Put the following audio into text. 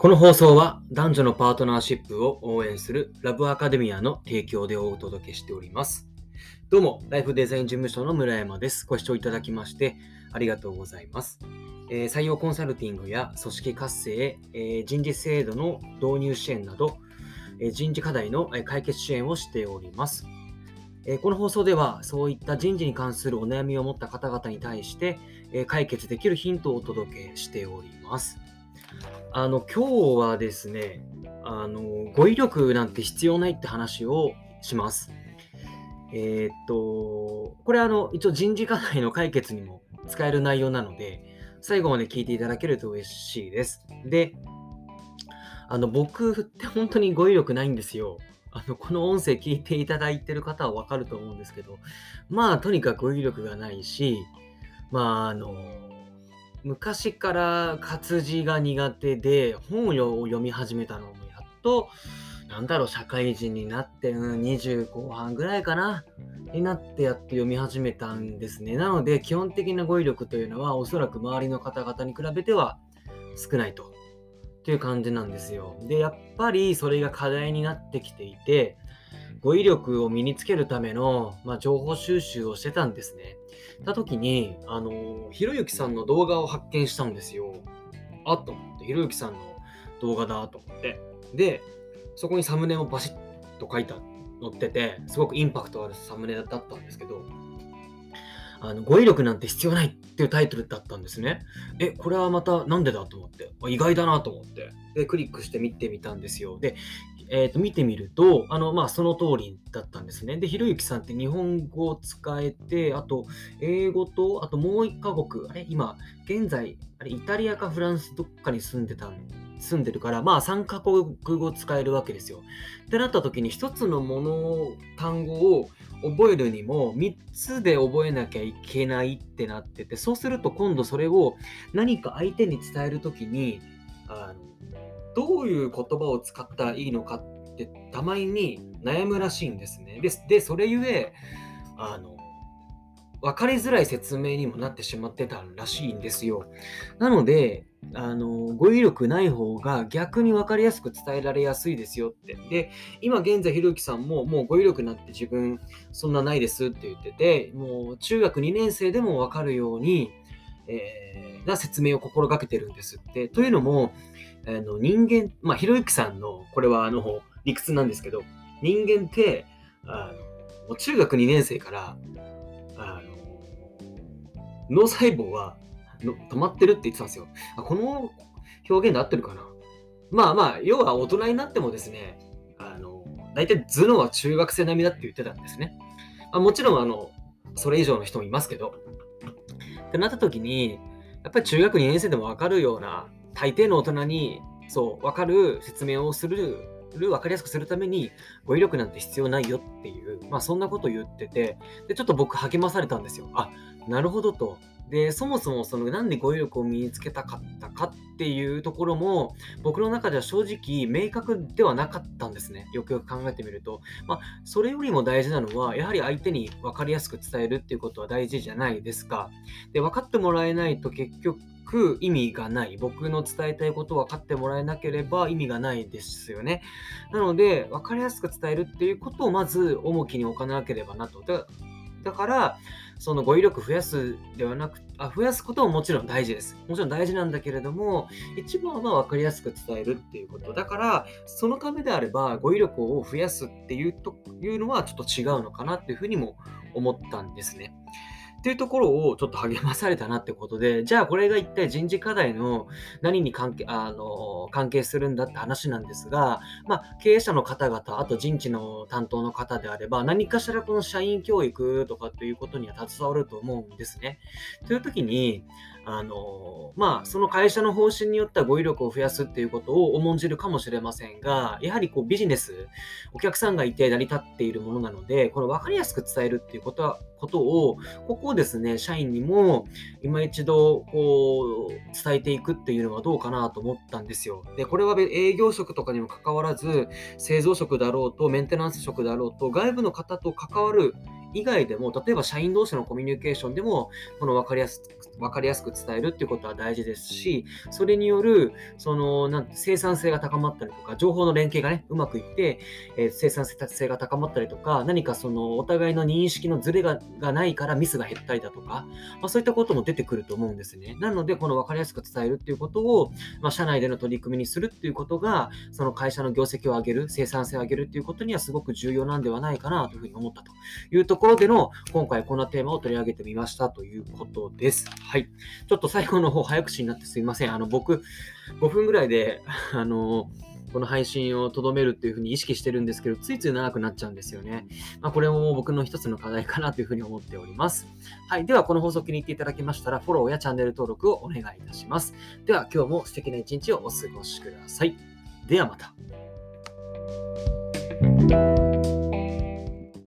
この放送は男女のパートナーシップを応援するラブアカデミアの提供でお届けしております。どうも、ライフデザイン事務所の村山です。ご視聴いただきましてありがとうございます。えー採用コンサルティングや組織活性、えー人事制度の導入支援など、えー人事課題の解決支援をしております。えこの放送ではそういった人事に関するお悩みを持った方々に対して、え解決できるヒントをお届けしております。あの今日はですねあの語彙力なんて必要ないって話をします。えーっとこれあの一応人事課題の解決にも使える内容なので最後まで聞いていただけると嬉しいです。であの僕って本当に語彙力ないんですよ。あのこの音声聞いていただいてる方はわかると思うんですけどまあとにかく語彙力がないしまああの昔から活字が苦手で本を読み始めたのもやっとなんだろう社会人になって、うん、20後半ぐらいかなになってやっと読み始めたんですね。なので基本的な語彙力というのはおそらく周りの方々に比べては少ないと。という感じなんですよ。でやっぱりそれが課題になってきていて語彙力を身につけるための、まあ、情報収集をしてたんですね。た時に、あの、ひろゆきさんの動画を発見したんですよ。あっと思って、ひろゆきさんの動画だと思って。で、そこにサムネをバシッと書いた、載ってて、すごくインパクトあるサムネだったんですけど、あの語彙力なんて必要ないっていうタイトルだったんですね。え、これはまたなんでだと思って、意外だなと思って、で、クリックして見てみたんですよ。で、えーと見てみると、あのまあ、その通りだったんですね。で、ひろゆきさんって日本語を使えて、あと英語と、あともう一カ国、あれ、今、現在、あれ、イタリアかフランスどっかに住んでたん住んでるから、まあ3カ国語使えるわけですよ。ってなった時に一つのもの、単語を覚えるにも3つで覚えなきゃいけないってなってて、そうすると今度それを何か相手に伝える時に、あのどういう言葉を使ったらいいのかってたまに悩むらしいんですね。で、でそれゆえ、あの、分かりづらい説明にもなってしまってたらしいんですよ。なので、あの語彙力ない方が逆に分かりやすく伝えられやすいですよって。で、今現在ひろゆきさんももう語彙力なんて自分そんなないですって言ってて、もう中学2年生でも分かるように、えーな説明を心がけてるんですって。というのも、あの人間、まあ、ひろゆきさんの、これはあの理屈なんですけど、人間って、あの中学2年生から、あの脳細胞はの止まってるって言ってたんですよ。あこの表現で合ってるかな？まあまあ、要は大人になってもですね、あの大体頭脳は中学生並みだって言ってたんですね。あ、もちろん、あの、それ以上の人もいますけど、ってなった時に、やっぱり中学2年生でも分かるような、大抵の大人に、そう、分かる説明をする、分かりやすくするために、語彙力なんて必要ないよっていう、まあそんなこと言ってて、で、ちょっと僕励まされたんですよ。あ、なるほどと。で、そもそもそのなんで語彙力を身につけたかったかっていうところも、僕の中では正直明確ではなかったんですね。よくよく考えてみると。まあ、それよりも大事なのは、やはり相手に分かりやすく伝えるっていうことは大事じゃないですか。で、分かってもらえないと結局、意味がない。僕の伝えたいことを分かってもらえなければ意味がないですよね。なので、分かりやすく伝えるっていうことをまず重きに置かなければなと。だから、その語彙力増やすではなくあ増やすことももちろん大事です。もちろん大事なんだけれども、一番は分かりやすく伝えるっていうこと。だから、そのためであれば語彙力を増やすっていうというのはちょっと違うのかなっていうふうにも思ったんですね。っていうところをちょっと励まされたなってことで、じゃあこれが一体人事課題の何に関係あの関係するんだって話なんですが、まあ、経営者の方々、あと人事の担当の方であれば、何かしらこの社員教育とかということには携わると思うんですね。という時に、あのまあ、その会社の方針によっては語彙力を増やすっていうことを重んじるかもしれませんが、やはりこうビジネス、お客さんがいて成り立っているものなので、この分かりやすく伝えるっていうことはことを、ここをですね、社員にも今一度こう伝えていくっていうのはどうかなと思ったんですよ。で、これは営業職とかにもかかわらず、製造職だろうと、メンテナンス職だろうと、外部の方と関わる以外でも、例えば社員同士のコミュニケーションでも、この分かりやすく分かりやすく伝えるっていうことは大事ですし、それによる、その、なんて生産性が高まったりとか、情報の連携がね、うまくいって、えー、生産性が高まったりとか、何かその、お互いの認識のズレががないからミスが減ったりだとか、まあ、そういったことも出てくると思うんですね。なので、この分かりやすく伝えるっていうことを、まあ、社内での取り組みにするっていうことが、その会社の業績を上げる、生産性を上げるっていうことにはすごく重要なんではないかなというふうに思ったというところでの、今回こんなテーマを取り上げてみましたということです。はい。ちょっと最後の方早口になってすいません。あの、僕、5分ぐらいで、あの、この配信をとどめるっていうふうに意識してるんですけど、ついつい長くなっちゃうんですよね。まあ、これも僕の一つの課題かなというふうに思っております。はい。では、この放送気に入っていただけましたら、フォローやチャンネル登録をお願いいたします。では、今日も素敵な一日をお過ごしください。ではまた。